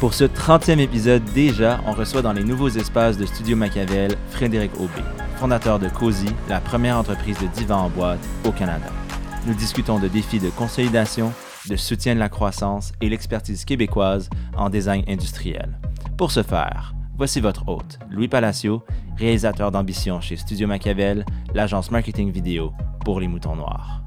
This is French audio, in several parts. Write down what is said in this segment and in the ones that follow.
Pour ce 30e épisode déjà, on reçoit dans les nouveaux espaces de Studio Machiavel Frédéric Aubé, fondateur de Cozy, la première entreprise de divan en boîte au Canada. Nous discutons de défis de consolidation, de soutien de la croissance et l'expertise québécoise en design industriel. Pour ce faire, voici votre hôte, Louis Palacio, réalisateur d'ambition chez Studio Machiavel, l'agence marketing vidéo pour les moutons noirs.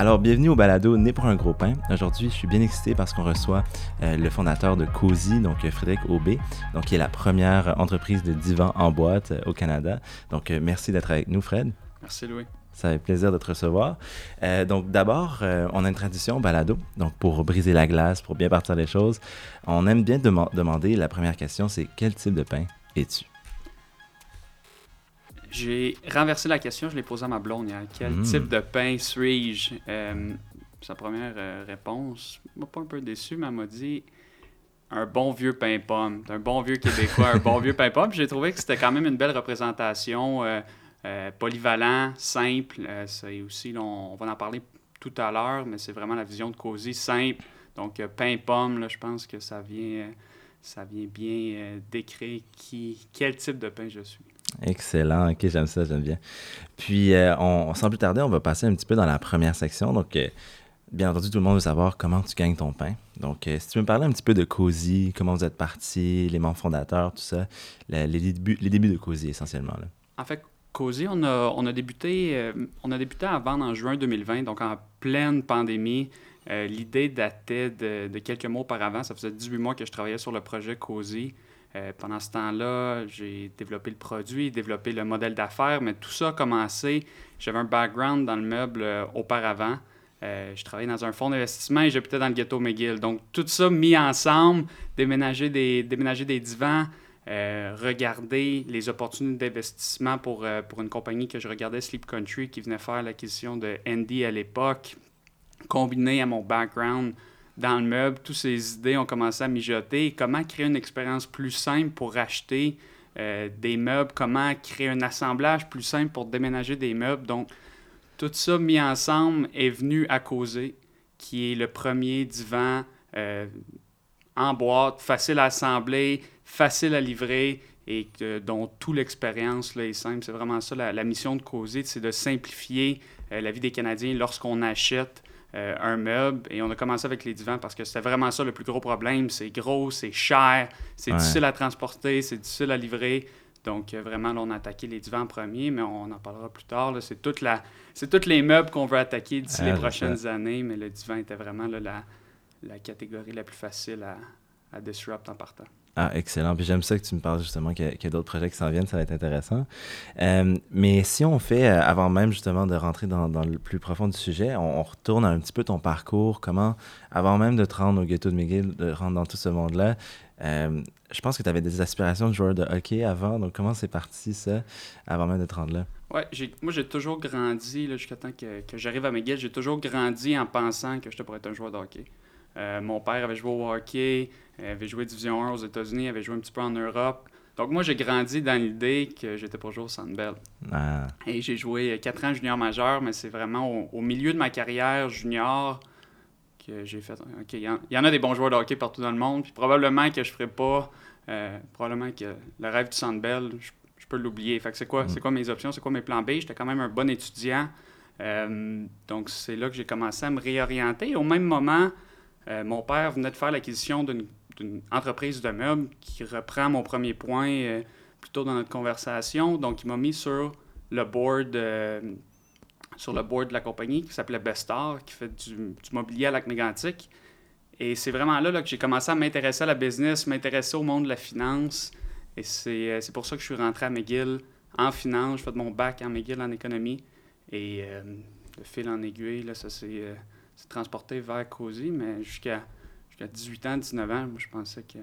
Alors, bienvenue au balado Né pour un gros pain. Aujourd'hui, je suis bien excité parce qu'on reçoit euh, le fondateur de Cozy, donc euh, Frédéric Aubé, donc qui est la première entreprise de divan en boîte euh, au Canada. Donc, euh, merci d'être avec nous, Fred. Merci, Louis. Ça fait plaisir de te recevoir. Euh, donc, d'abord, euh, on a une tradition au balado. Donc, pour briser la glace, pour bien partir les choses, on aime bien dema- demander la première question c'est quel type de pain es-tu? J'ai renversé la question, je l'ai posée à ma blonde. Quel Mm. type de pain suis-je? Euh, Sa première euh, réponse m'a pas un peu déçu, mais elle m'a dit un bon vieux pain pomme. Un bon vieux québécois, un bon vieux pain pomme. J'ai trouvé que c'était quand même une belle représentation. euh, polyvalent, simple. C'est aussi, là, on, on va en parler tout à l'heure, mais c'est vraiment la vision de Cozy, simple. Donc, pain pomme, là, je pense que ça vient, ça vient bien décrire qui, quel type de pain je suis. Excellent, ok, j'aime ça, j'aime bien. Puis, euh, on, sans plus tarder, on va passer un petit peu dans la première section. Donc, euh, bien entendu, tout le monde veut savoir comment tu gagnes ton pain. Donc, euh, si tu veux me parler un petit peu de Cozy, comment vous êtes partis, les membres fondateurs, tout ça, les, débuts, de Cozy essentiellement. En fait, Cozy, on a, on a débuté, on à vendre en juin 2020, donc en pleine pandémie. L'idée datait de, de quelques mois auparavant. Ça faisait 18 mois que je travaillais sur le projet Cozy. Euh, pendant ce temps-là, j'ai développé le produit, développé le modèle d'affaires, mais tout ça a commencé. J'avais un background dans le meuble euh, auparavant. Euh, je travaillais dans un fonds d'investissement et j'habitais dans le ghetto McGill. Donc, tout ça mis ensemble, déménager des, déménager des divans, regarder les opportunités d'investissement pour, pour une compagnie que je regardais, Sleep Country, qui venait faire l'acquisition de Andy à l'époque, combiné à mon background dans le meuble, toutes ces idées ont commencé à mijoter. Comment créer une expérience plus simple pour acheter euh, des meubles, comment créer un assemblage plus simple pour déménager des meubles? Donc, tout ça mis ensemble est venu à causer, qui est le premier divan euh, en boîte, facile à assembler, facile à livrer et dont toute l'expérience est simple. C'est vraiment ça la, la mission de Causer, c'est de simplifier euh, la vie des Canadiens lorsqu'on achète euh, un meuble. Et on a commencé avec les divans parce que c'était vraiment ça le plus gros problème. C'est gros, c'est cher, c'est Ouais. difficile à transporter, c'est difficile à livrer. Donc, euh, vraiment, là, on a attaqué les divans en premier, mais on en parlera plus tard. C'est toute la, c'est tous les meubles qu'on veut attaquer d'ici Ah, les c'est prochaines années, mais le divan était vraiment là, la, la catégorie la plus facile à, à disrupt en partant. Ah, excellent. Puis j'aime ça que tu me parles justement qu'il y a, d'autres projets qui s'en viennent, ça va être intéressant. Euh, mais si on fait, euh, avant même justement de rentrer dans, le plus profond du sujet, on, retourne un petit peu ton parcours, comment, avant même de te rendre au ghetto de McGill, de rentrer dans tout ce monde-là, euh, je pense que tu avais des aspirations de joueur de hockey avant, donc comment c'est parti ça, avant même de te rendre là? J'ai, moi j'ai toujours grandi, jusqu'à temps que, que j'arrive à McGill, j'ai toujours grandi en pensant que je pourrais être un joueur de hockey. Euh, mon père avait joué au hockey, euh, avait joué Division 1 aux États-Unis, avait joué un petit peu en Europe. Donc moi j'ai grandi dans l'idée que j'étais pour jouer au Sandbell. Ah, Et j'ai joué 4 ans junior majeur, mais c'est vraiment au, au milieu de ma carrière junior que j'ai fait. OK, il y, en- il y en a des bons joueurs de hockey partout dans le monde, puis probablement que je ferai pas. euh, probablement que le rêve du Sandbell, je, je peux l'oublier. Fait que c'est quoi, Mm. c'est quoi mes options, c'est quoi mes plans B? J'étais quand même un bon étudiant. Euh, donc c'est là que j'ai commencé à me réorienter. Au même moment, euh, mon père venait de faire l'acquisition d'une entreprise de meubles qui reprend mon premier point euh, plus tôt dans notre conversation. Donc, il m'a mis sur le board, euh, sur le board de la compagnie qui s'appelait Bestar, qui fait du, mobilier à lac mégantic. Et c'est vraiment là, que j'ai commencé à m'intéresser à la business, m'intéresser au monde de la finance. Et c'est euh, c'est pour ça que je suis rentré à McGill en finance. Je fais mon bac en McGill en économie. Et de fil en aiguille, là, ça euh, s'est transporté vers COSI. Mais jusqu'à jusqu'à 18 ans, 19 ans, moi, je pensais que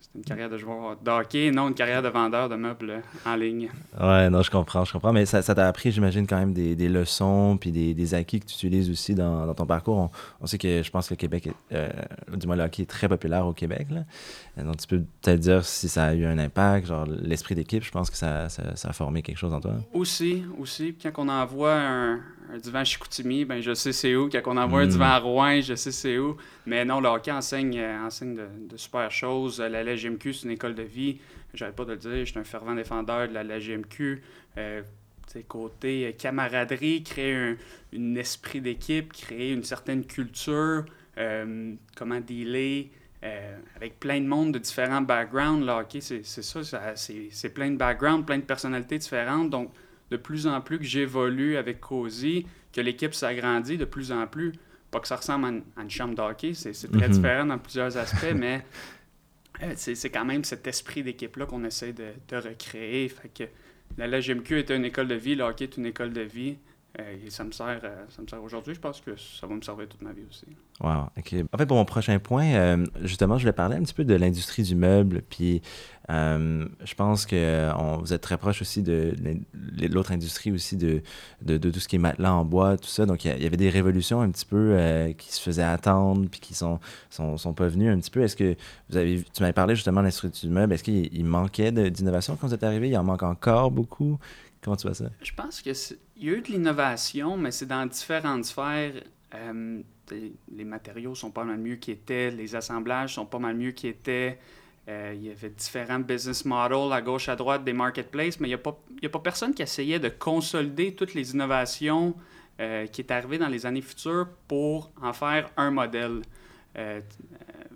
c'était une carrière de joueur de hockey, non une carrière de vendeur de meubles en ligne. Ouais, non, je comprends, je comprends. Mais ça t'a appris, j'imagine, quand même des, des leçons puis des, des acquis que tu utilises aussi dans, dans ton parcours. On, on sait que je pense que le Québec, est, euh, du moins le hockey est très populaire au Québec. Là. Euh, Donc tu peux peut-être dire si ça a eu un impact, genre l'esprit d'équipe, je pense que ça, ça, ça a formé quelque chose en toi. Aussi, aussi, puis quand on envoie un, un divan à Chicoutimi, ben je sais c'est où. Quand on envoie un Mm. divan à Rouen, je sais c'est où. Mais non, le hockey enseigne, euh, enseigne de, de super choses. La LGMQ, c'est une école de vie. J'arrête pas de le dire, je suis un fervent défendeur de la LGMQ. Euh, côté euh, camaraderie, créer un, un esprit d'équipe, créer une certaine culture, euh, comment dealer euh, avec plein de monde de différents backgrounds. Le hockey, c'est ça, ça- c'est plein de backgrounds, plein de personnalités différentes. Donc, de plus en plus que j'évolue avec Cozy, que l'équipe s'agrandit de plus en plus. Pas que ça ressemble à une, à une chambre de hockey, c'est très Mhm. différent dans plusieurs aspects, mais euh, c'est c'est quand même cet esprit d'équipe-là qu'on essaie de, de recréer. Fait que la LGMQ est une école de vie, le hockey est une école de vie. Euh, et ça me sert, euh, ça me sert aujourd'hui. Je pense que ça va me servir toute ma vie aussi. Wow, ok. En fait, pour mon prochain point, euh, justement, je voulais parler un petit peu de l'industrie du meuble. Puis, je pense que vous êtes très proche aussi de l'autre industrie aussi de, de, tout ce qui est matelas en bois, tout ça. Donc, il y avait des révolutions un petit peu qui se faisaient attendre puis qui sont, sont, pas venues un petit peu. Est-ce que vous avez, tu m'avais parlé justement de l'industrie du meuble. Est-ce qu'il il manquait d'innovation quand vous êtes arrivé? Il en manque encore beaucoup? Comment tu vois ça? Je pense qu'il y a eu de l'innovation, mais c'est dans différentes sphères. Euh, les matériaux sont pas mal mieux qu'ils étaient, les assemblages sont pas mal mieux qu'ils étaient. Euh, il y avait différents business models à gauche, à droite des marketplaces, mais il n'y a, pas- a pas personne qui essayait de consolider toutes les innovations euh, qui est arrivées dans les années futures pour en faire un modèle.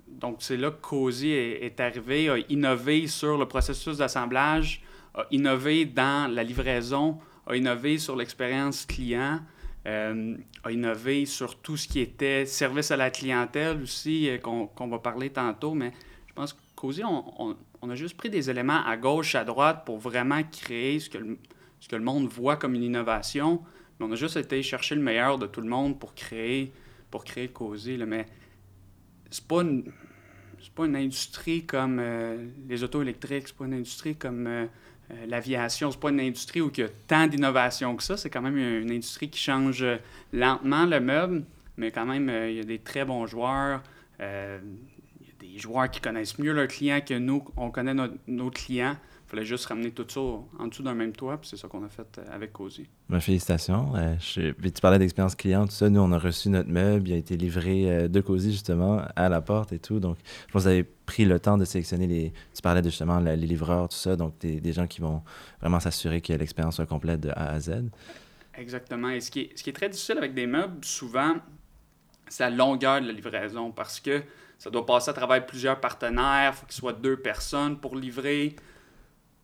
Donc, c'est là que Cozy est, est arrivé, a innové sur le processus d'assemblage, a innové dans la livraison, a innové sur l'expérience client, euh, a innové sur tout ce qui était service à la clientèle aussi, euh, qu'on va parler tantôt. Mais je pense Cozy, on, on- a juste pris des éléments à gauche, à droite pour vraiment créer ce que le, ce que le monde voit comme une innovation. Mais on a juste été chercher le meilleur de tout le monde pour créer, pour créer Cozy. là. Mais c'est pas pas une industrie comme euh, les autos électriques, c'est pas une industrie comme euh, l'aviation, c'est pas une industrie où il y a tant d'innovation que ça. C'est quand même une industrie qui change euh, lentement le meuble, mais quand même, euh, il y a des très bons joueurs. Euh, il y a des joueurs qui connaissent mieux leurs clients que nous. On connaît nos clients. Il fallait juste ramener tout ça en dessous d'un même toit, puis c'est ça qu'on a fait euh, avec Cozy. Ben, félicitations. Euh, je- puis tu parlais d'expérience client, tout ça. Nous, on a reçu notre meuble. Il a été livré euh, de Cozy, justement, à la porte et tout. Donc, je pense que vous avez pris le temps de sélectionner les. Tu parlais de, justement les livreurs, tout ça. Donc, des, des gens qui vont vraiment s'assurer que l'expérience soit complète de A à Z. Exactement. Et ce qui, est, ce qui est très difficile avec des meubles, souvent, c'est la longueur de la livraison parce que ça doit passer à travers plusieurs partenaires, il faut qu'il soit deux personnes pour livrer.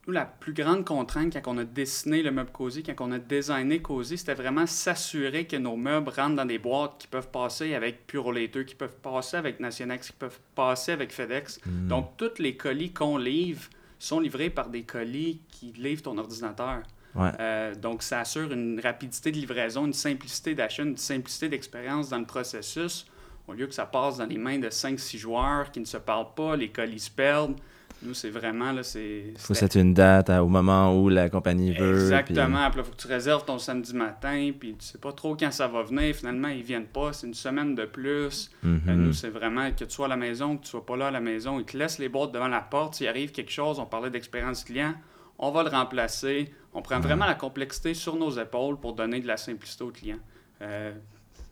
Nous, la plus grande contrainte quand on a dessiné le meuble Cozy, quand on a designé Cozy, c'était vraiment s'assurer que nos meubles rentrent dans des boîtes qui peuvent passer avec Purolator, qui peuvent passer avec Nationex, qui peuvent passer avec FedEx. Hmm. Donc, tous les colis qu'on livre sont livrés par des colis qui livrent ton ordinateur. Ouais. Euh, donc, ça assure une rapidité de livraison, une simplicité d'achat, une simplicité d'expérience dans le processus, au lieu que ça passe dans les mains de 5-6 joueurs qui ne se parlent pas, les colis se perdent. Nous, c'est vraiment, là, c'est... faut c'était- c'est une date à- au moment où la compagnie veut. Exactement. Puis là, faut que tu réserves ton samedi matin, puis tu sais pas trop quand ça va venir. Finalement, ils viennent pas. C'est une semaine de plus. Mhm. Euh, nous, c'est vraiment que tu sois à la maison, que tu sois pas là à la maison. Ils te laissent les boîtes devant la porte. S'il arrive quelque chose, on parlait d'expérience client, on va le remplacer. On prend vraiment la complexité sur nos épaules pour donner de la simplicité au client. Euh,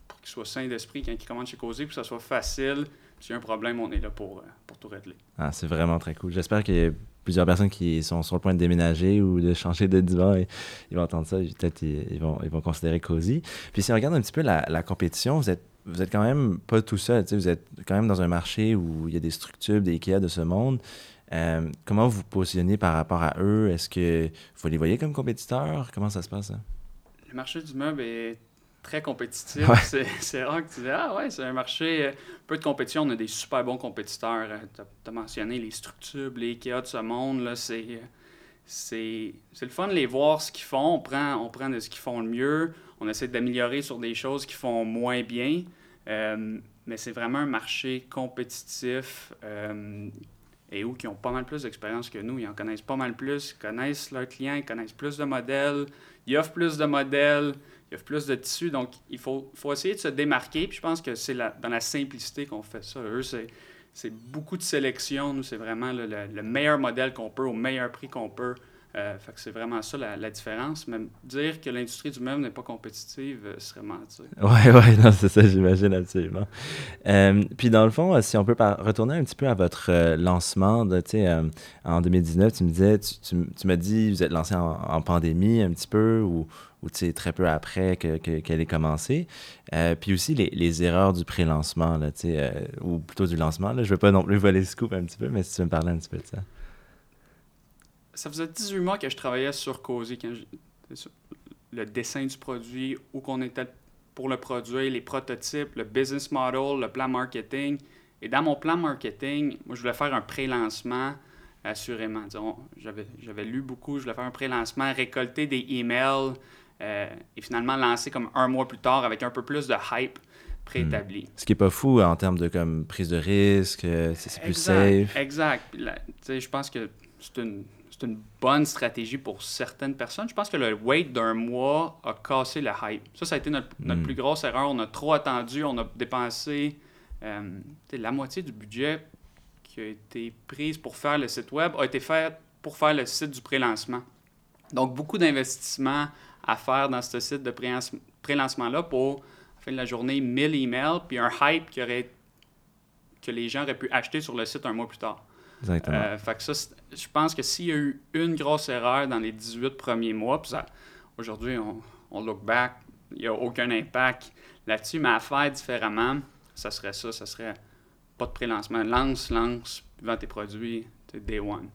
pour qu'il soit sain d'esprit quand il commande chez Causé, puis que ça soit facile. S'il y a un problème, on est là pour, euh, pour tout régler. Ah, c'est vraiment très cool. J'espère qu'il y a plusieurs personnes qui sont sur le point de déménager ou de changer de divan et ils vont entendre ça. et Peut-être ils, ils vont, ils vont considérer Cozy. Puis si on regarde un petit peu la, la compétition, vous êtes, vous êtes quand même pas tout seul. Vous êtes quand même dans un marché où il y a des structures, des IKEA de ce monde. Euh, comment vous vous positionnez par rapport à eux? Est-ce que vous les voyez comme compétiteurs? Comment ça se passe? ça? Le marché du meuble est très compétitif. C'est rare que tu dis Ah ouais, c'est un marché, euh, peu de compétition. On a des super bons compétiteurs. Tu as, mentionné les structures, les IKEA de ce monde. C'est c'est le fun de les voir ce qu'ils font. On prend, on prend de ce qu'ils font le mieux. On essaie d'améliorer sur des choses qui font moins bien. Euh, mais c'est vraiment un marché compétitif euh, et où qui ont pas mal plus d'expérience que nous. Ils en connaissent pas mal plus, ils connaissent leurs clients, ils connaissent plus de modèles, ils offrent plus de modèles, ils offrent plus de tissus. Donc, il faut, essayer de se démarquer. Je pense que c'est dans la simplicité qu'on fait ça. Eux, c'est beaucoup de sélection. Nous, c'est vraiment le, meilleur modèle qu'on peut, au meilleur prix qu'on peut. Euh, c'est vraiment ça la, différence. Même dire que l'industrie du meuble n'est pas compétitive euh, serait mentir. Oui, oui, non, c'est ça, j'imagine absolument. Euh, puis dans le fond, si on peut retourner un petit peu à votre lancement, de, en 2019, tu me disais, tu, tu, m'as dit, vous êtes lancé en, pandémie un petit peu ou, ou très peu après qu'elle que, ait commencé. puis aussi les, erreurs du pré-lancement, ou plutôt du lancement. Là, je ne veux pas non plus voler le scoop un petit peu, mais si tu veux me parler un petit peu de ça ça faisait 18 mois que je travaillais sur quand le dessin du produit, où qu'on était pour le produire, les prototypes, le business model, le plan marketing. Et dans mon plan marketing, moi, je voulais faire un pré-lancement, assurément. J'avais lu beaucoup, je voulais faire un pré-lancement, récolter des emails euh, et finalement lancer comme un mois plus tard avec un peu plus de hype préétabli. Hmm. Ce qui n'est pas fou en termes de comme, prise de risque, euh, c'est plus safe. Exact. je pense que c'est une une bonne stratégie pour certaines personnes. Je pense que le wait d'un mois a cassé le hype. Ça, ça a été notre, hmm. plus grosse erreur. On a trop attendu. On a dépensé euh, la moitié du budget qui a été prise pour faire le site web a été fait pour faire le site du pré-lancement. Donc, beaucoup d'investissements à faire dans ce site de pré-lancement-là pour, à la fin de la journée, 1000 emails, puis un hype qui aurait, que les gens auraient pu acheter sur le site un mois plus tard. Euh, fait que ça, je pense que s'il y a eu une grosse erreur dans les 18 premiers mois, puis aujourd'hui, on, on, look back, il n'y a aucun impact là-dessus, mais à faire différemment, ça serait ça, ça serait pas de pré-lancement. Lance, lance, vends tes produits, day one.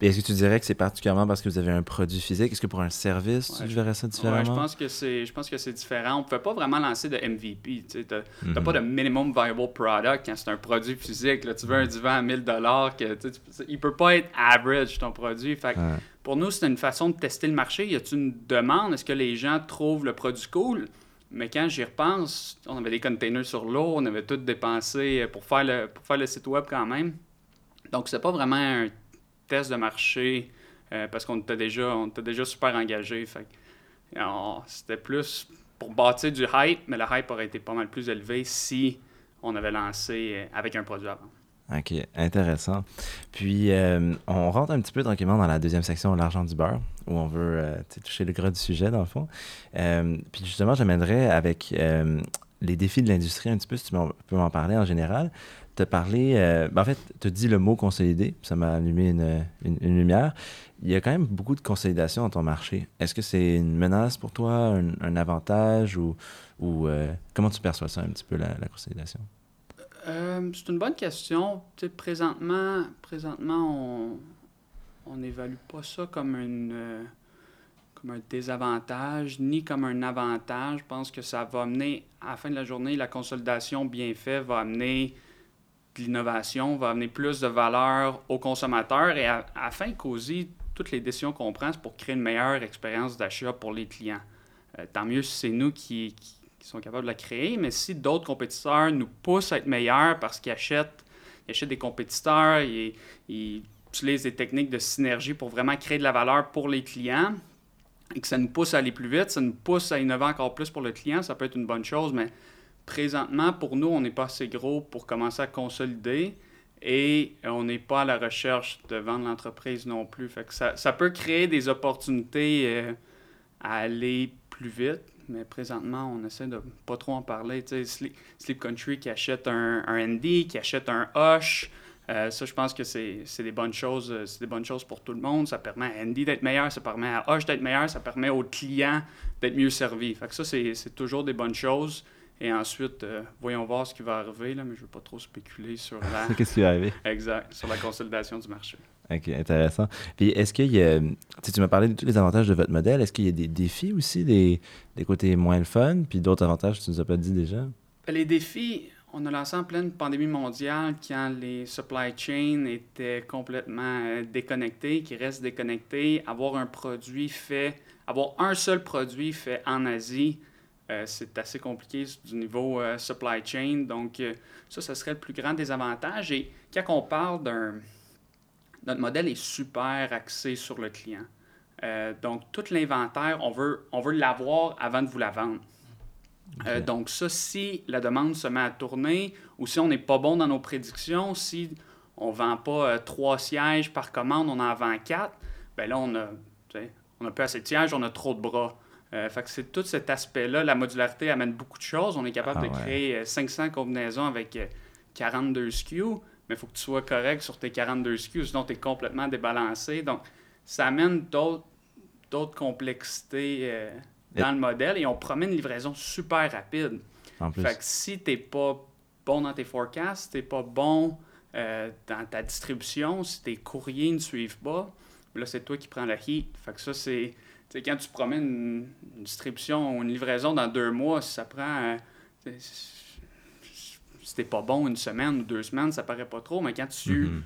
est-ce que tu dirais que c'est particulièrement parce que vous avez un produit physique? Est-ce que pour un service, tu verrais ça différemment? Ouais, je pense que c'est, je pense que c'est différent. On ne peut pas vraiment lancer de MVP. Tu n'as mhm. pas de minimum viable product quand c'est un produit physique. Là, tu veux un divan à 1000 que il peut pas être average ton produit. Fait Pour nous, c'est une façon de tester le marché. Y a-t-il une demande? Est-ce que les gens trouvent le produit cool? Mais quand j'y repense, on avait des containers sur l'eau, on avait tout dépensé pour faire le, pour faire le site web quand même. Donc, c'est pas vraiment un test de marché euh, parce qu'on était déjà, on déjà super engagé. C'était plus pour bâtir du hype, mais le hype aurait été pas mal plus élevé si on avait lancé euh, avec un produit avant. OK, intéressant. Puis, euh, on rentre un petit peu tranquillement dans la deuxième section, l'argent du beurre, où on veut toucher le gras du sujet, dans le fond. puis, justement, j'amènerais avec les défis de l'industrie un petit peu, si tu peux m'en parler en général tu as parlé, euh, en fait, tu dit le mot consolidé, ça m'a allumé une, une, lumière. Il y a quand même beaucoup de consolidation dans ton marché. Est-ce que c'est une menace pour toi, un, avantage ou, ou euh, comment tu perçois ça un petit peu, la, consolidation? Euh, c'est une bonne question. présentement, présentement, on n'évalue pas ça comme une comme un désavantage ni comme un avantage. Je pense que ça va amener, à la fin de la journée, la consolidation bien faite va amener l'innovation va amener plus de valeur aux consommateurs et à, à fin COSI, toutes les décisions qu'on prend, c'est pour créer une meilleure expérience d'achat pour les clients. Euh, tant mieux si c'est nous qui, qui, sont capables de la créer, mais si d'autres compétiteurs nous poussent à être meilleurs parce qu'ils achètent, ils achètent des compétiteurs, ils, ils utilisent des techniques de synergie pour vraiment créer de la valeur pour les clients, et que ça nous pousse à aller plus vite, ça nous pousse à innover encore plus pour le client, ça peut être une bonne chose, mais présentement, pour nous, on n'est pas assez gros pour commencer à consolider et on n'est pas à la recherche de vendre l'entreprise non plus. Fait que ça, ça, peut créer des opportunités euh, à aller plus vite, mais présentement, on essaie de pas trop en parler. Sleep, Country qui achète un, un ND, qui achète un Hush. Euh, ça, je pense que c'est des bonnes choses. Euh, c'est des bonnes choses pour tout le monde. Ça permet à Andy d'être meilleur, ça permet à Hush d'être meilleur, ça permet aux clients d'être mieux servis. Fait que ça, c'est toujours des bonnes choses. Et ensuite, euh, voyons voir ce qui va arriver, là, mais je ne veux pas trop spéculer sur la... Qu'est-ce qui va arriver? Exact, sur la consolidation du marché. OK, intéressant. Puis est-ce qu'il y a, tu m'as parlé de tous les avantages de votre modèle, est-ce qu'il y a des défis aussi, des, des côtés moins le fun, puis d'autres avantages que tu nous as pas dit déjà? Les défis, on a lancé en pleine pandémie mondiale quand les supply chains étaient complètement euh, déconnectés, qui restent déconnectés. Avoir un produit fait, avoir un seul produit fait en Asie, euh, c'est assez compliqué du niveau euh, supply chain. Donc, euh, ça, ce serait le plus grand désavantage. Et quand on parle d'un. Notre modèle est super axé sur le client. Donc, tout l'inventaire, on veut, on veut l'avoir avant de vous la vendre. Donc, ça, si la demande se met à tourner ou si on n'est pas bon dans nos prédictions, si on ne vend pas trois sièges par commande, on en vend quatre, ben là, on a, on a plus assez de sièges, on a trop de bras. Euh, fait que c'est tout cet aspect-là. La modularité amène beaucoup de choses. On est capable Ah de ouais. créer euh, 500 combinaisons avec euh, 42 SKU, mais il faut que tu sois correct sur tes 42 SKU, sinon tu es complètement débalancé. Donc, ça amène d'autres d'autres complexités euh, dans le modèle et on promet une livraison super rapide. En plus. Fait que si t'es pas bon dans tes forecasts, t'es pas bon euh, dans ta distribution, si tes courriers ne suivent pas, là, c'est toi qui prends le heat. Fait que ça, c'est... tu sais, quand tu promets une, une distribution ou une livraison dans deux mois, si ça prend... euh, si t'es pas bon une semaine ou deux semaines, ça paraît pas trop, mais quand tu Mhm.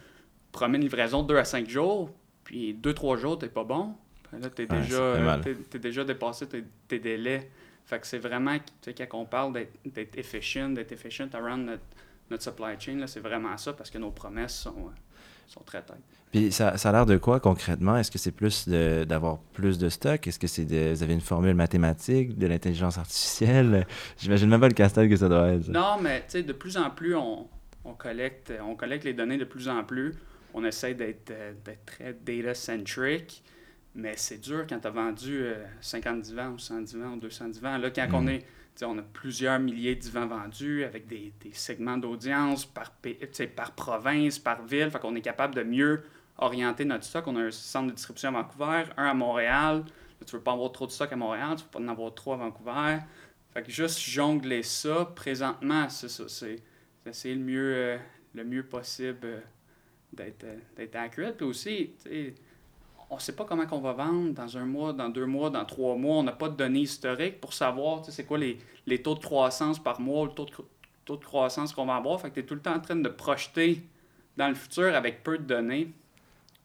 promets une livraison deux à cinq jours, puis deux, trois jours, t'es pas bon, ben là, t'es Ouais, déjà, t'es déjà dépassé tes, tes délais. Fait que c'est vraiment, quand on parle d'être efficient, d'être efficient around notre, notre supply chain, c'est vraiment ça, parce que nos promesses sont, euh, sont très têtes. Puis ça, ça a l'air de quoi concrètement? Est-ce que c'est plus d'avoir plus de stock? Est-ce que c'est de, vous avez une formule mathématique, de l'intelligence artificielle? J'imagine même pas le casse-tête que ça doit être. ça. Non, mais tu sais, de plus en plus, on, on collecte, on collecte les données de plus en plus. On essaie d'être euh, d'être très data-centric, mais c'est dur quand tu as vendu euh, 50 divans ou 100 divans ou 200 divans. Là, quand Mm. on est, tu sais, on a plusieurs milliers de divans vendus avec des, des segments d'audience par, par province, par ville. Fait qu'on est capable de mieux orienter notre stock. On a un centre de distribution à Vancouver, un à Montréal. Là, tu veux pas avoir trop de stock à Montréal, tu veux pas en avoir trop à Vancouver. Fait que juste jongler ça, présentement, c'est ça. C'est essayer le mieux, euh, le mieux possible euh, d'être euh, d'être accurate. Puis aussi, tu sais, on sait pas comment qu'on va vendre dans un mois, dans deux mois, dans trois mois. On n'a pas de données historiques pour savoir, tu sais, c'est quoi les, les taux de croissance par mois, le taux de, taux de croissance qu'on va avoir. Fait que tu es tout le temps en train de projeter dans le futur avec peu de données.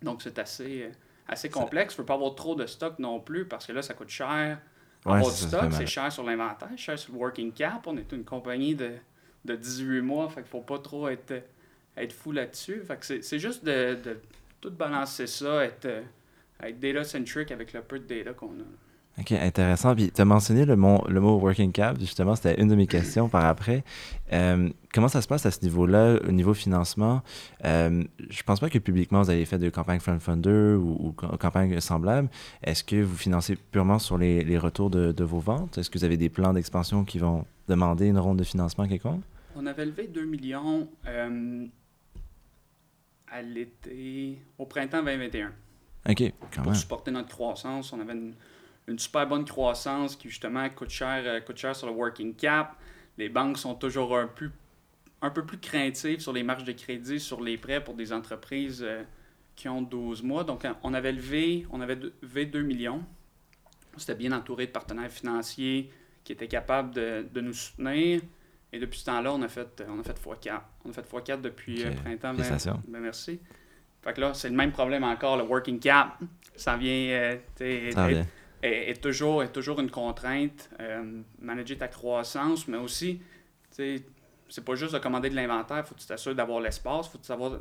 Donc, c'est assez, euh, assez complexe. Tu ne peux pas avoir trop de stock non plus parce que là, ça coûte cher. Ouais, avoir du stock, c'est cher sur l'inventaire, cher sur le working cap. On est une compagnie de, de 18 mois, fait qu'il faut pas trop être, être fou là-dessus. Fait que c'est c'est juste de, de tout balancer ça, être, euh, être data-centric avec le peu de data qu'on a. OK, intéressant. Puis tu as mentionné le mot, le mot working cap, justement, c'était une de mes questions par après. Euh, comment ça se passe à ce niveau-là, au niveau financement? Euh, je pense pas que publiquement vous avez fait de campagne crowdfunder ou, ou campagne semblable. Est-ce que vous financez purement sur les, les retours de, de vos ventes? Est-ce que vous avez des plans d'expansion qui vont demander une ronde de financement quelconque? On avait levé 2 millions euh, à l'été, au printemps 2021. OK, quand pour même. supporter notre croissance. On avait une, une super bonne croissance qui, justement, coûte cher, euh, coûte cher sur le working cap. Les banques sont toujours un peu, un peu plus craintives sur les marges de crédit, sur les prêts pour des entreprises euh, qui ont 12 mois. Donc, on avait levé, on avait levé 2 millions. C'était bien entouré de partenaires financiers qui étaient capables de, de nous soutenir. Et depuis ce temps-là, on a fait, on a fait x4. On a fait x4 depuis euh, printemps. vingt- Félicitations. ben, merci. Fait que là, c'est le même problème encore, le working cap. Ça vient, euh, est, toujours, est toujours une contrainte. euh, manager ta croissance, mais aussi, c'est pas juste de commander de l'inventaire, il faut que tu t'assures d'avoir l'espace, il faut que tu savoir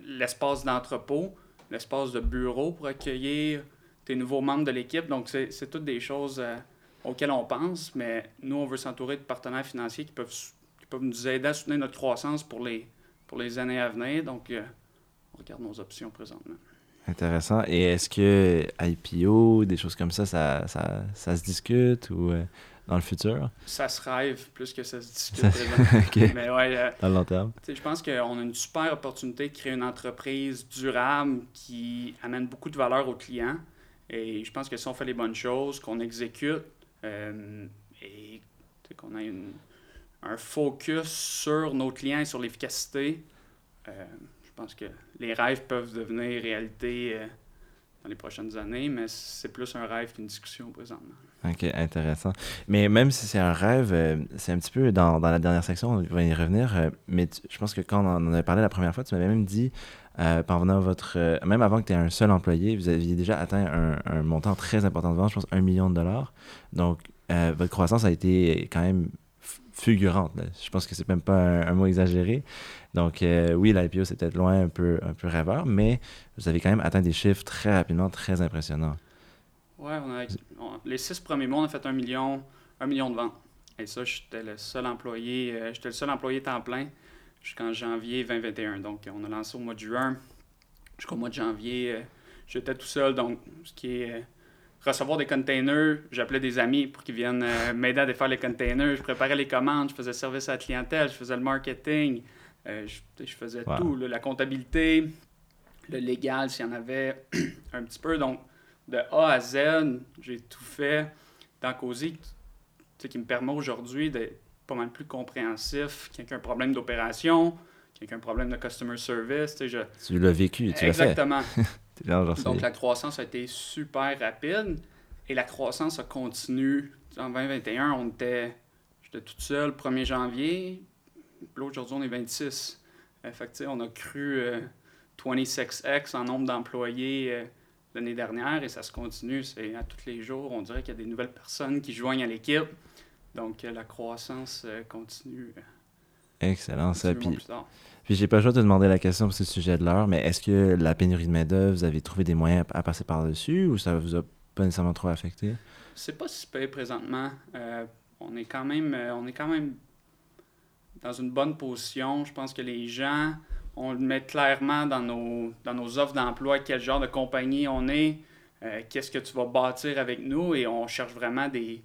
l'espace d'entrepôt, l'espace de bureau pour accueillir tes nouveaux membres de l'équipe. Donc, c'est toutes des choses euh, auxquelles on pense, mais nous, on veut s'entourer de partenaires financiers qui peuvent, qui peuvent nous aider à soutenir notre croissance pour les, pour les années à venir. Donc, on regarde nos options présentement. Intéressant. Et est-ce que IPO, des choses comme ça, ça, ça, ça se discute ou euh, dans le futur? Ça se rêve plus que ça se discute. Ça- présentement. OK, Mais ouais, euh, dans le long terme. Je pense qu'on a une super opportunité de créer une entreprise durable qui amène beaucoup de valeur aux clients. Et je pense que si on fait les bonnes choses, qu'on exécute euh, et qu'on a une- un focus sur nos clients et sur l'efficacité, euh, pense que les rêves peuvent devenir réalité euh, dans les prochaines années, mais c'est plus un rêve qu'une discussion présentement. Ok, intéressant. Mais même si c'est un rêve, euh, c'est un petit peu dans, dans, la dernière section, on va y revenir, euh, mais je pense que quand on en avait parlé la première fois, tu m'avais même dit, pendant votre. même avant que tu aies un seul employé, vous aviez déjà atteint un, un, montant très important de vente, je pense un million de dollars. Donc, votre croissance a été quand même fulgurante. Je pense que c'est même pas un, mot exagéré. Donc, oui, l'IPO, c'est peut-être loin un peu, un peu rêveur, mais vous avez quand même atteint des chiffres très rapidement, très impressionnants. A, les six premiers mois, on a fait un million, un million de ventes. Et ça, j'étais le seul employé, euh, j'étais le seul employé temps plein jusqu'en janvier 2021. Donc, on a lancé au mois de juin. Jusqu'au mois de janvier, euh, j'étais tout seul. Donc, ce qui est euh, recevoir des containers, j'appelais des amis pour qu'ils viennent m'aider à défaire les containers. Je préparais les commandes, je faisais service à la clientèle, je faisais le marketing, je, faisais tout, la comptabilité, le légal s'il y en avait un petit peu. Donc, de A à Z, j'ai tout fait dans Cozy, qui me permet aujourd'hui d'être pas mal plus compréhensif. Quelqu'un a un problème d'opération, quelqu'un a un problème de customer service. Je... Tu l'as vécu, tu l'as fait. Exactement. Donc la croissance a été super rapide et la croissance a continué. En 2021, on était, j'étais toute seule 1er janvier. Là, aujourd'hui, on est 26. Euh, fait on a cru 26x euh, en nombre d'employés. Euh, l'année dernière et ça se continue. C'est à tous les jours, on dirait qu'il y a des nouvelles personnes qui joignent à l'équipe. Donc la croissance continue. Excellent, ça. Puis, puis j'ai pas le choix de te demander la question pour ce sujet de l'heure, mais est-ce que la pénurie de main-d'œuvre, vous avez trouvé des moyens à passer par-dessus ou ça vous a pas nécessairement trop affecté? C'est pas si pire présentement. on est quand même on est quand même dans une bonne position. Je pense que les gens on le met clairement dans nos, dans nos offres d'emploi, quel genre de compagnie on est, euh, qu'est-ce que tu vas bâtir avec nous, et on cherche vraiment des,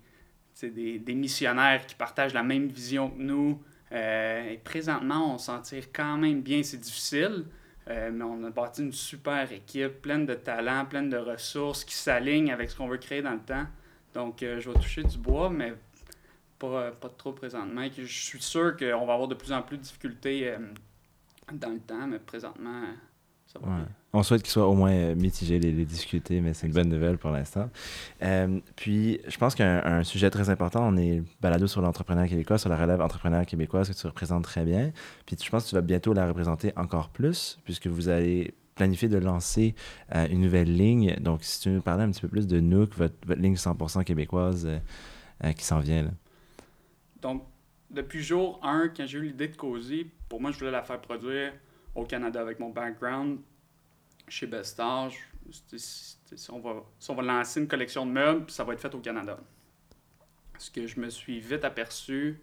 des, des, missionnaires qui partagent la même vision que nous. Euh, et présentement, on s'en tire quand même bien, c'est difficile, euh, mais on a bâti une super équipe, pleine de talents, pleine de ressources qui s'alignent avec ce qu'on veut créer dans le temps. Donc, je vais toucher du bois, mais pas, pas trop présentement. Je suis sûr qu'on va avoir de plus en plus de difficultés dans le temps, mais présentement, ça va bien. On souhaite qu'il soit au moins euh, mitigé, les, les discuter, mais c'est une bonne nouvelle pour l'instant. Euh, puis, je pense qu'un sujet très important, on est balado sur l'entrepreneur québécois, sur la relève entrepreneur québécoise que tu représentes très bien. Puis, je pense que tu vas bientôt la représenter encore plus, puisque vous allez planifier de lancer euh, une nouvelle ligne. Donc, si tu nous parlais un petit peu plus de Nook, votre, votre ligne 100% québécoise qui s'en vient. Là. Donc, depuis jour 1, quand j'ai eu l'idée de Cozy, pour moi, je voulais la faire produire au Canada avec mon background chez Bestar. Si on, va, on va lancer une collection de meubles, ça va être fait au Canada. Ce que je me suis vite aperçu,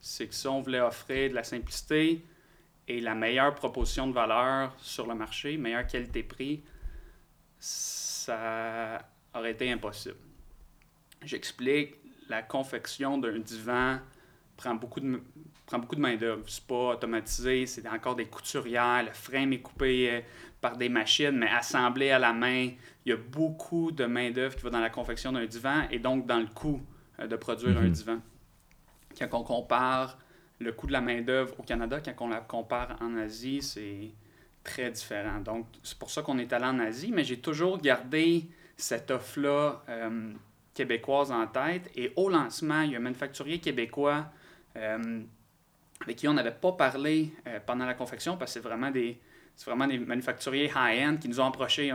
c'est que si on voulait offrir de la simplicité et la meilleure proposition de valeur sur le marché, meilleure qualité-prix, ça aurait été impossible. J'explique, la confection d'un divan prend beaucoup de, prend beaucoup de main-d'œuvre. C'est pas automatisé, c'est encore des couturières, le frame est coupé euh, par des machines, mais assemblé à la main. Il y a beaucoup de main-d'œuvre qui va dans la confection d'un divan et donc dans le coût euh, de produire un mhm. divan. Quand on compare le coût de la main-d'œuvre au Canada, quand on la compare en Asie, c'est très différent. Donc, c'est pour ça qu'on est allé en Asie, mais j'ai toujours gardé cette offre-là euh, québécoise en tête. Et au lancement, il y a un manufacturier québécois avec qui on n'avait pas parlé euh, pendant la confection parce que c'est vraiment des, vraiment des manufacturiers high-end qui nous ont approchés.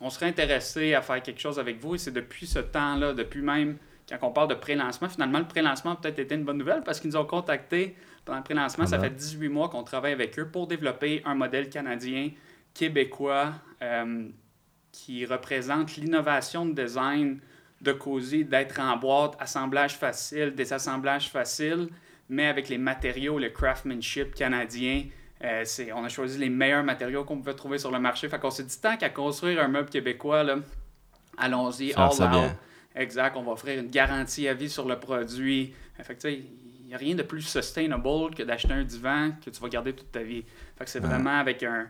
On, serait intéressé à faire quelque chose avec vous et c'est depuis ce temps-là, depuis même quand on parle de pré-lancement, finalement, le pré-lancement a peut-être été une bonne nouvelle parce qu'ils nous ont contactés pendant le pré-lancement. Ça fait 18 mois qu'on travaille avec eux pour développer un modèle canadien, québécois, euh, qui représente l'innovation de design de causer, d'être en boîte, assemblage facile, désassemblages facile, mais avec les matériaux, le craftsmanship canadien. Euh, on a choisi les meilleurs matériaux qu'on pouvait trouver sur le marché. Fait qu'on s'est dit, tant qu'à construire un meuble québécois, allons-y, all out. Exact, on va offrir une garantie à vie sur le produit. Fait il n'y a rien de plus sustainable que d'acheter un divan que tu vas garder toute ta vie. Fait que c'est vraiment avec un,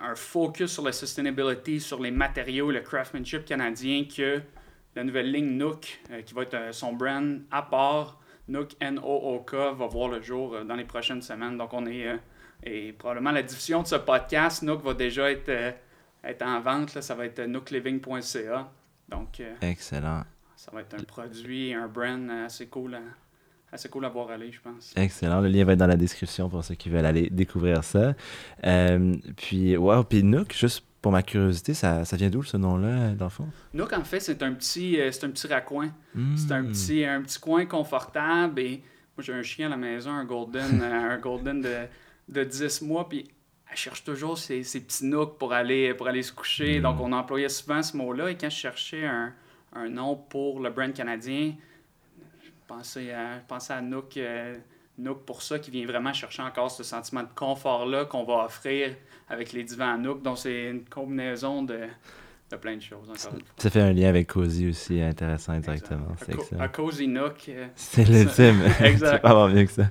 un focus sur la sustainability, sur les matériaux, le craftsmanship canadien que la nouvelle ligne Nook, euh, qui va être euh, son brand à part. Nook N-O-O-K va voir le jour euh, dans les prochaines semaines. Donc, on est Et probablement la diffusion de ce podcast, Nook va déjà être, être en vente. Là. Ça va être nookliving.ca. Donc, Excellent. ça va être un produit, un brand assez cool à, assez cool à voir aller, je pense. Excellent. Le lien va être dans la description pour ceux qui veulent aller découvrir ça. Euh, puis, wow, puis Nook, juste pour ma curiosité, ça, ça vient d'où ce nom-là, fond? Nook, en fait, c'est un petit, euh, c'est un petit raccoin. Hmm. C'est un petit, un petit coin confortable. Et moi, j'ai un chien à la maison, un golden, euh, un golden de, de 10 mois. Puis elle cherche toujours ses, ses petits nooks pour aller, pour aller se coucher. Mm. Donc, on employait souvent ce mot-là. Et quand je cherchais un, un nom pour le brand canadien, je pensais à, je pensais à Nook, euh, Nook pour ça, qui vient vraiment chercher encore ce sentiment de confort-là qu'on va offrir avec les divans Nook. Donc, c'est une combinaison de, de plein de choses, encore. Ça fait un lien avec Cozy aussi, intéressant indirectement. Exact. C'est excellent. A Cozy Nook. euh, C'est l'ultime. Exact. pas avoir mieux que ça.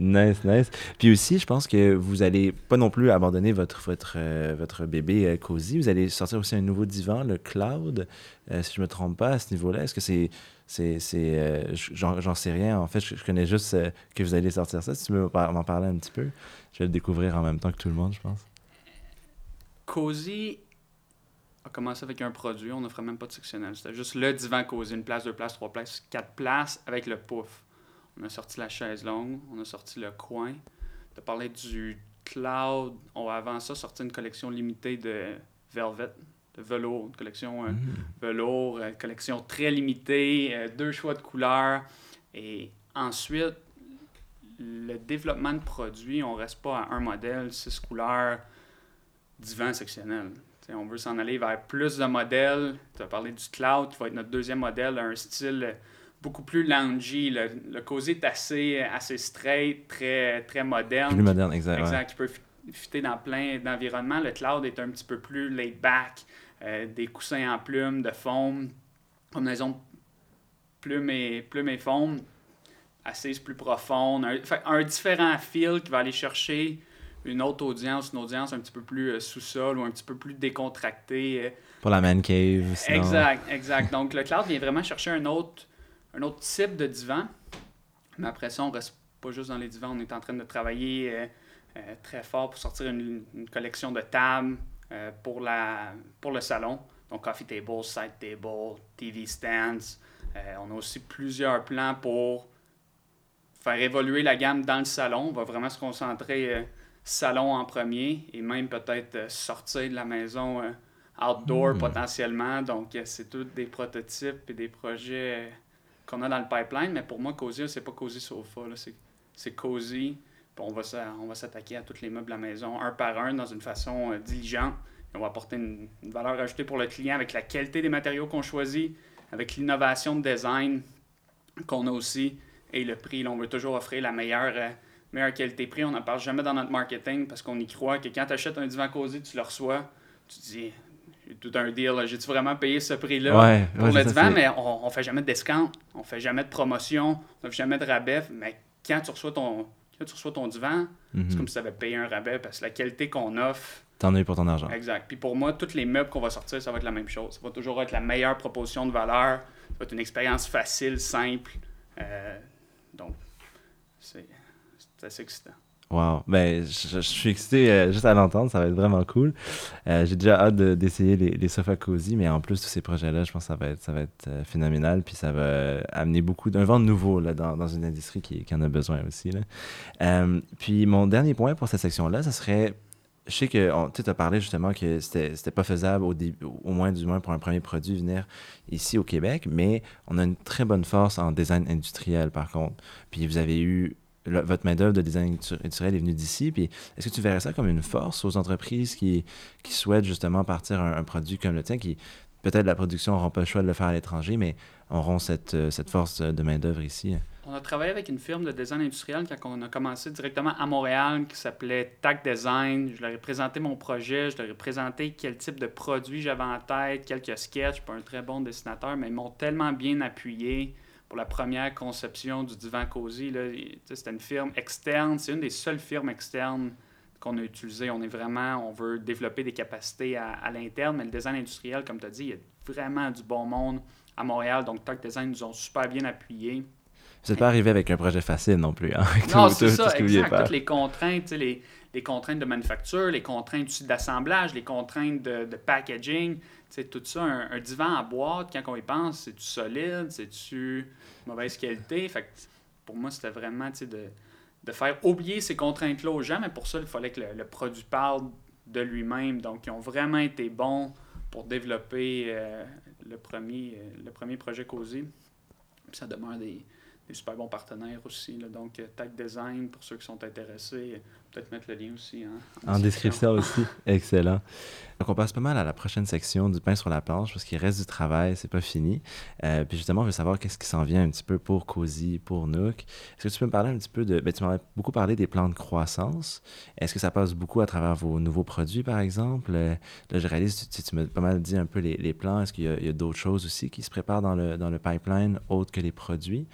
Nice, nice. Puis aussi, je pense que vous allez pas non plus abandonner votre, votre, euh, votre bébé euh, Cozy. Vous allez sortir aussi un nouveau divan, le Cloud, euh, si je me trompe pas à ce niveau-là. Est-ce que c'est. C'est, euh, j'en, sais rien. En fait, je, connais juste euh, que vous allez sortir ça. Si tu veux m'en parler un petit peu, je vais le découvrir en même temps que tout le monde, je pense. Cozy a commencé avec un produit, on n'offrait même pas de sectionnel. C'était juste le divan Cozy, une place, deux places, trois places, quatre places avec le pouf. On a sorti la chaise longue, on a sorti le coin. Tu as parlé du cloud. On a avant ça sorti une collection limitée de velvet, velours, une collection euh, velours, euh, collection très limitée, euh, deux choix de couleurs. Et ensuite, le développement de produits, on reste pas à un modèle, six couleurs, divan sectionnel. T'sais, on veut s'en aller vers plus de modèles. Tu as parlé du cloud, qui va être notre deuxième modèle, un style beaucoup plus loungy. Le, le cosy est assez, assez straight, très, très moderne. Plus moderne, exact. ouais. Exact, qui peut fi- fitter dans plein d'environnements. Le cloud est un petit peu plus laid back, euh, des coussins en plumes, de foam, combinaison plume et, plume et foam, assise plus profonde, un, un différent feel qui va aller chercher une autre audience, une audience un petit peu plus euh, sous-sol ou un petit peu plus décontractée. euh, Pour la man cave. sinon- Exact, exact. Donc le cloud vient vraiment chercher un autre, un autre type de divan. Mais après ça, on reste pas juste dans les divans, on est en train de travailler euh, euh, très fort pour sortir une, une collection de tables euh, pour, la, pour le salon. Donc coffee table, side table, TV stands. Euh, on a aussi plusieurs plans pour faire évoluer la gamme dans le salon. On va vraiment se concentrer euh, salon en premier et même peut-être sortir de la maison outdoor Hmm. potentiellement. Donc, c'est tous des prototypes et des projets qu'on a dans le pipeline. Mais pour moi, Cozy, c'est pas Cozy Sofa. c'est Cozy. On va, s'attaquer à tous les meubles à la maison, un par un, dans une façon euh, diligente. Et on va apporter une, une valeur ajoutée pour le client avec la qualité des matériaux qu'on choisit, avec l'innovation de design qu'on a aussi et le prix. Là, on veut toujours offrir la meilleure, euh, meilleure qualité-prix. On n'en parle jamais dans notre marketing parce qu'on y croit que quand tu achètes un divan Cozy, tu le reçois, tu te dis, tout un deal, j'ai-tu vraiment payé ce prix-là Ouais, pour ouais, le divan? Mais on, on fait jamais de discount, on fait jamais de promotion, on fait jamais de rabais. Mais quand tu reçois ton, quand tu reçois ton divan, Mhm. c'est comme si tu avais payé un rabais parce que la qualité qu'on offre, T'en as eu pour ton argent. Exact. Puis pour moi, tous les meubles qu'on va sortir, ça va être la même chose. Ça va toujours être la meilleure proposition de valeur. Ça va être une expérience facile, simple. Euh, donc, c'est c'est assez excitant. Wow. Ben, je, suis excité euh, juste à l'entendre, ça va être vraiment cool. Euh, J'ai déjà hâte de- d'essayer les, sofas cozy, mais en plus, tous ces projets-là, je pense que ça va être, ça va être euh, phénoménal, puis ça va amener beaucoup d'un vent nouveau là, dans, dans une industrie qui, en a besoin aussi. Là. Puis mon dernier point pour cette section-là, ça serait. Je sais que tu as parlé justement que c'était pas faisable au, au moins du moins pour un premier produit venir ici au Québec, mais on a une très bonne force en design industriel par contre. Puis vous avez eu votre main-d'œuvre de design industriel est venue d'ici. Puis est-ce que tu verrais ça comme une force aux entreprises qui, qui souhaitent justement partir un, un produit comme le tien, qui peut-être la production n'auront pas le choix de le faire à l'étranger, mais auront cette, euh, cette force de main-d'œuvre ici? On a travaillé avec une firme de design industriel quand on a commencé directement à Montréal qui s'appelait TAC Design. Je leur ai présenté mon projet, je leur ai présenté quel type de produit j'avais en tête, quelques sketchs. Je suis pas un très bon dessinateur, mais ils m'ont tellement bien appuyé pour la première conception du divan sais, C'était une firme externe, c'est une des seules firmes externes qu'on a utilisées. On est vraiment, on veut développer des capacités à, à l'interne, mais le design industriel, comme tu as dit, il y a vraiment du bon monde à Montréal. Donc, TAC Design nous ont super bien appuyés. Vous n'êtes pas arrivé avec un projet facile non plus. Hein, Non, c'est ça, tout exact. Toutes les contraintes, les, les contraintes de manufacture, les contraintes d'assemblage, les contraintes de, de packaging. C'est tout ça, un, divan à boîte, quand on y pense, c'est-tu solide, c'est-tu mauvaise qualité? Fait que pour moi, c'était vraiment de, de faire oublier ces contraintes-là aux gens, mais pour ça, il fallait que le, produit parle de lui-même. Donc, ils ont vraiment été bons pour développer euh, le, premier, euh, le premier projet Cozy. ça demeure des, des super bons partenaires aussi. Donc, euh, Tech Design, pour ceux qui sont intéressés, peut-être mettre le lien aussi hein, en, description. aussi. Excellent. Donc, on passe pas mal à la prochaine section du pain sur la planche parce qu'il reste du travail, c'est pas fini. Euh, puis justement, on veut savoir qu'est-ce qui s'en vient un petit peu pour Cozy, pour Nook. Est-ce que tu peux me parler un petit peu de. Ben, tu m'as beaucoup parlé des plans de croissance. Est-ce que ça passe beaucoup à travers vos nouveaux produits, par exemple? Euh, là, je réalise, tu, tu m'as pas mal dit un peu les, les plans. Est-ce qu'il y a, a d'autres choses aussi qui se préparent dans le, dans le pipeline autres que les produits?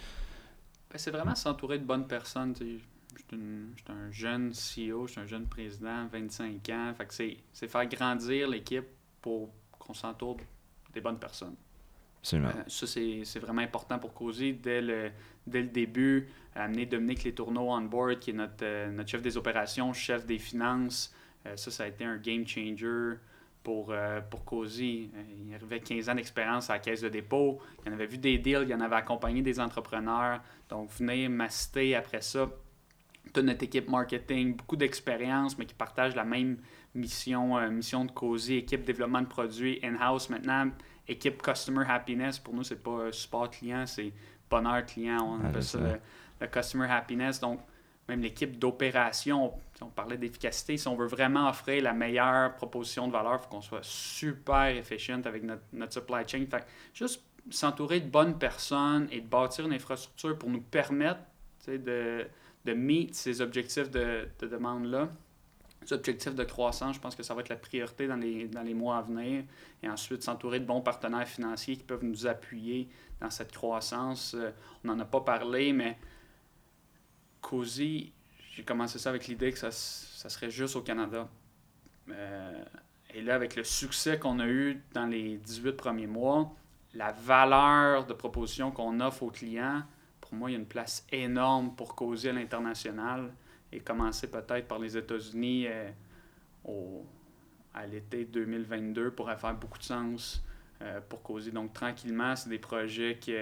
C'est vraiment s'entourer de bonnes personnes. Je suis un jeune CEO, je suis un jeune président, 25 ans. Fait c'est faire grandir l'équipe pour qu'on s'entoure des bonnes personnes. Absolument. Euh, ça, c'est vraiment important pour causer dès le, dès le début. Amener Dominique Les Tourneaux on board, qui est notre, euh, notre chef des opérations, chef des finances. Euh, ça, ça a été un game changer pour, euh, pour Cozy. Euh, il arrivait 15 ans d'expérience à la caisse de dépôt. Il en avait vu des deals, il en avait accompagné des entrepreneurs. Donc, venez m'assister après ça. Toute notre équipe marketing, beaucoup d'expérience, mais qui partage la même mission, euh, mission de Cozy, équipe développement de produits in-house maintenant, équipe customer happiness. Pour nous, c'est pas support client, c'est bonheur client. On appelle ça le, customer happiness. Donc, même l'équipe d'opération, on parlait d'efficacité, si on veut vraiment offrir la meilleure proposition de valeur, il faut qu'on soit super efficient avec notre, supply chain. Fait juste s'entourer de bonnes personnes et de bâtir une infrastructure pour nous permettre de, de meet ces objectifs de, demande-là. Ces objectifs de croissance, je pense que ça va être la priorité dans les, dans les mois à venir. Et ensuite, s'entourer de bons partenaires financiers qui peuvent nous appuyer dans cette croissance. Euh, on n'en a pas parlé, mais Cozy, j'ai commencé ça avec l'idée que ça, serait juste au Canada. Euh, et là, avec le succès qu'on a eu dans les 18 premiers mois, la valeur de proposition qu'on offre aux clients, pour moi, il y a une place énorme pour causer à l'international et commencer peut-être par les États-Unis euh, à l'été 2022 pourrait faire beaucoup de sens euh, pour causer. Donc, tranquillement, c'est des projets qui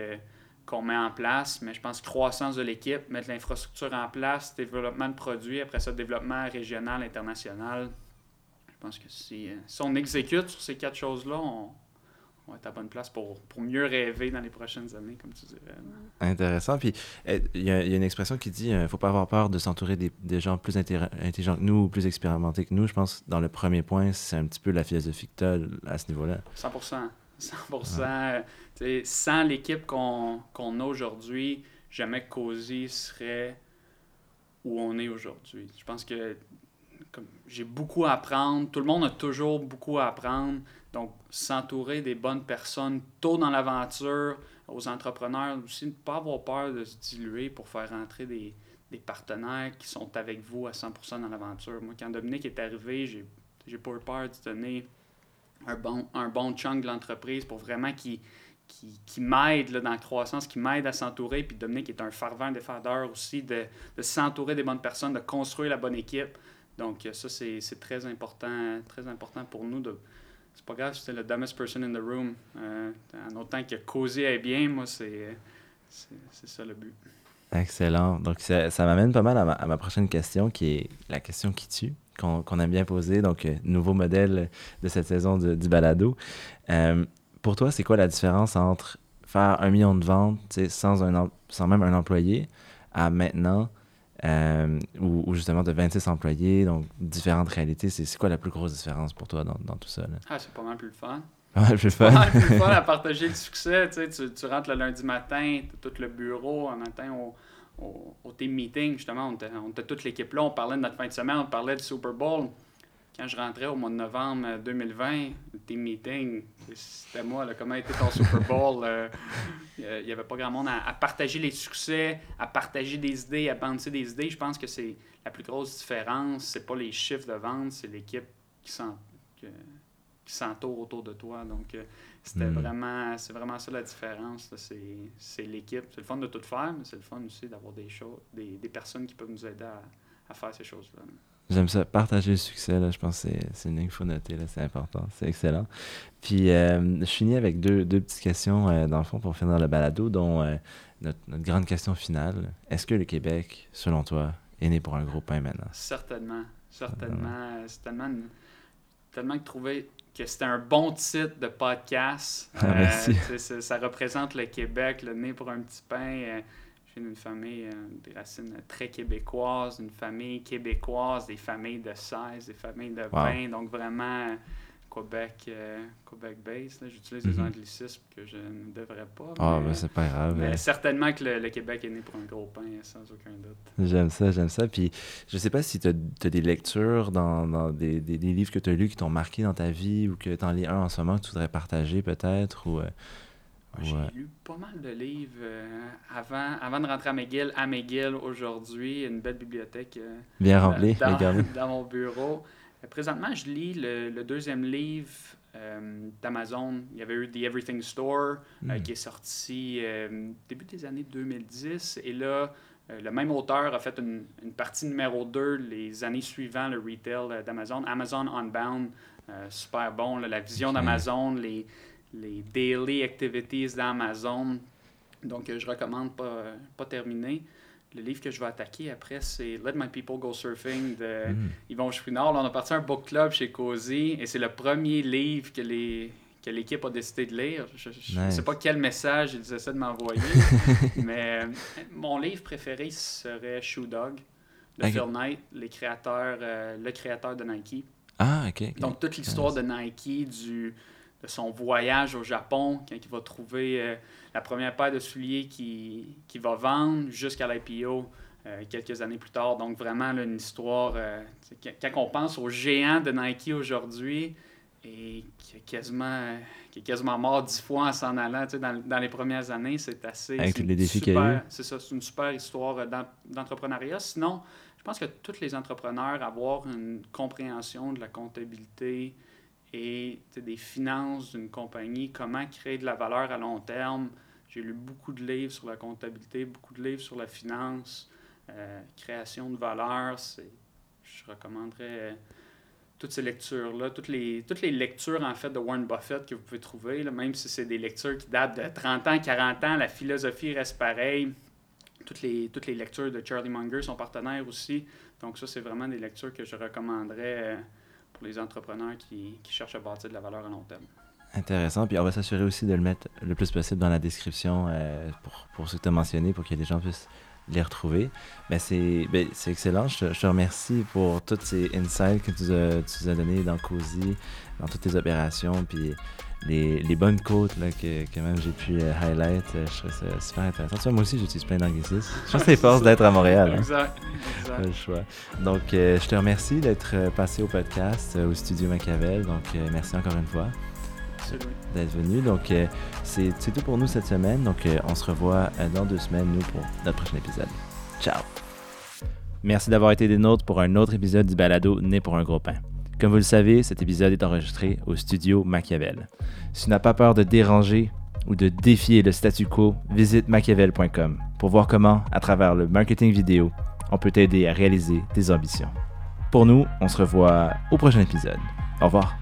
qu'on met en place, mais je pense croissance de l'équipe, mettre l'infrastructure en place, développement de produits, après ça, développement régional, international. Je pense que si, euh, si on exécute sur ces quatre choses-là, on, va être à bonne place pour, pour, mieux rêver dans les prochaines années, comme tu dirais. Intéressant. Puis, eh, il y, a une expression qui dit il euh, ne faut pas avoir peur de s'entourer des, des, gens plus intelligents que nous ou plus expérimentés que nous. Je pense dans le premier point, c'est un petit peu la philosophie que tu as à ce niveau-là. 100 100%. Sans l'équipe qu'on a aujourd'hui, jamais Cozy serait où on est aujourd'hui. Je pense que j'ai beaucoup à apprendre. Tout le monde a toujours beaucoup à apprendre. Donc, s'entourer des bonnes personnes tôt dans l'aventure, aux entrepreneurs aussi, ne pas avoir peur de se diluer pour faire rentrer des, des partenaires qui sont avec vous à 100% dans l'aventure. Moi, quand Dominique est arrivé, j'ai pas eu peur de donner un bon, un bon chunk de l'entreprise pour vraiment qu'il qui, qui m'aide dans la croissance, qui m'aide à s'entourer. Puis Dominique est un fervent défendeur aussi de, de s'entourer des bonnes personnes, de construire la bonne équipe. Donc ça, c'est très important, très important pour nous. C'est pas grave, c'était le dumbest person in the room. Euh, en autant que causer est bien, moi, c'est ça le but. Excellent. Donc, ça, ça m'amène pas mal à ma, à ma, prochaine question, qui est la question qui tue, qu'on aime bien poser. Donc, euh, nouveau modèle de cette saison du balado. Euh, pour toi, c'est quoi la différence entre faire un million de ventes sans, un, sans même un employé à maintenant, euh, ou, justement de 26 employés, donc différentes réalités? C'est quoi la plus grosse différence pour toi dans, dans tout ça? Là? Ah, c'est pas mal plus le fun. Pas mal plus le fun. Pas mal plus le fun à partager le succès. Tu, tu rentres le lundi matin, tu tout le bureau, en matin, on au, au, team meeting, justement, on était, on était toute l'équipe là, on parlait de notre fin de semaine, on parlait du Super Bowl. Quand je rentrais au mois de novembre 2020, le team meeting, c'était moi, là, comment était ton Super Bowl? Euh, il n'y avait pas grand monde à, partager les succès, à partager des idées, à penser des idées. Je pense que c'est la plus grosse différence. C'est pas les chiffres de vente, c'est l'équipe qui s'entoure autour de toi. Donc, euh, c'était hmm. vraiment, c'est vraiment ça la différence. C'est l'équipe. C'est le fun de tout faire, mais c'est le fun aussi d'avoir des choses, des, des, personnes qui peuvent nous aider à, à faire ces choses-là. J'aime ça. Partager le succès, là, je pense que c'est- une ligne qu'il faut noter, là, c'est important. C'est excellent. Puis, euh, je finis avec deux, deux petites questions, euh, dans le fond, pour finir le balado, dont euh, notre, notre grande question finale. Est-ce que le Québec, selon toi, est né pour un gros pain maintenant? Certainement. Certainement. Euh, C'est tellement, tellement que trouver que c'était un bon titre de podcast. Ah, merci. sais, ça, ça représente le Québec, le nez pour un petit pain. Euh, Je viens d'une famille, euh, des racines très québécoises, une famille québécoise, des familles de 16, des familles de 20. Donc vraiment, euh, Québec, euh, Québec base. J'utilise des Mhm. anglicismes que je ne devrais pas. Ah, mais- ben, c'est pas grave. mais euh, certainement que le, le Québec est né pour un gros pain, sans aucun doute. J'aime ça, j'aime ça. Puis, je sais pas si tu as, des lectures dans, dans des, des- des livres que tu as lus qui t'ont marqué dans ta vie ou que tu en lis un en ce moment que tu voudrais partager peut-être ou... euh, J'ai lu pas mal de livres euh, avant, avant de rentrer à McGill. À McGill, aujourd'hui, une belle bibliothèque euh, bien rempli, dans, regardez. dans mon bureau. Euh, Présentement, je lis le, le deuxième livre euh, d'Amazon. Il y avait eu The Everything Store, euh, Hmm. qui est sorti début des années 2010. Et là, le même auteur a fait une, une partie numéro 2 les années suivantes, le retail d'Amazon. Amazon Unbound, super bon. là, la vision d'Amazon, les, les daily activities d'Amazon. Donc, je recommande pas, pas terminer. Le livre que je vais attaquer après, c'est Let My People Go Surfing de Hmm. Yvon Chouinard. Là, on a parti un book club chez Cozy et c'est le premier livre que les que l'équipe a décidé de lire. Je ne Nice. sais pas quel message ils essaient de m'envoyer, mais euh, mon livre préféré serait Shoe Dog de. Phil Knight, les créateurs, euh, le créateur de Nike. Ah, ok. ok. Donc, toute l'histoire de Nike, du, de son voyage au Japon, quand il va trouver euh, la première paire de souliers qu'il qui va vendre jusqu'à l'IPO euh, quelques années plus tard. Donc, vraiment, là, une histoire. euh, quand on pense aux géants de Nike aujourd'hui, et qui, est quasiment, qui est quasiment mort dix fois en s'en allant dans, dans les premières années, c'est assez. Avec les défis qu'il y a eu. C'est ça, c'est une super histoire d'en- d'entrepreneuriat. Sinon, je pense que tous les entrepreneurs avoir une compréhension de la comptabilité et des finances d'une compagnie, comment créer de la valeur à long terme. J'ai lu beaucoup de livres sur la comptabilité, beaucoup de livres sur la finance, euh, création de valeur. Je recommanderais euh, toutes ces lectures-là, toutes les, toutes les lectures en fait de Warren Buffett que vous pouvez trouver, là, même si c'est des lectures qui datent de 30 ans, 40 ans, la philosophie reste pareille. Toutes les, toutes les lectures de Charlie Munger, son partenaire aussi. Donc ça, c'est vraiment des lectures que je recommanderais euh, pour les entrepreneurs qui, qui cherchent à bâtir de la valeur à long terme. Intéressant. Puis on va s'assurer aussi de le mettre le plus possible dans la description euh, pour, pour ce que tu as mentionné, pour que les gens puissent les retrouver. Ben, c'est ben, excellent. Je je te remercie pour tous ces insights que tu as, as donnés dans Cozy, dans toutes tes opérations, puis les, les bonnes côtes là, que, que même j'ai pu euh, highlight. Euh, Je trouve ça super intéressant. Tu vois, moi aussi, j'utilise plein d'anglicismes. Je pense que c'est force d'être à Montréal. hein. Exact. Pas exact. le choix. Donc, euh, je te remercie d'être passé au podcast, au studio Machiavel. Donc, merci encore une fois d'être venu. Donc, c'est tout pour nous cette semaine. Donc, on se revoit dans deux semaines, nous, pour notre prochain épisode. Ciao! Merci d'avoir été des nôtres pour un autre épisode du balado Né pour un gros pain. Comme vous le savez, cet épisode est enregistré au studio Machiavel. Si tu n'as pas peur de déranger ou de défier le statu quo, visite machiavel.com pour voir comment, à travers le marketing vidéo, on peut t'aider à réaliser tes ambitions. Pour nous, on se revoit au prochain épisode. Au revoir.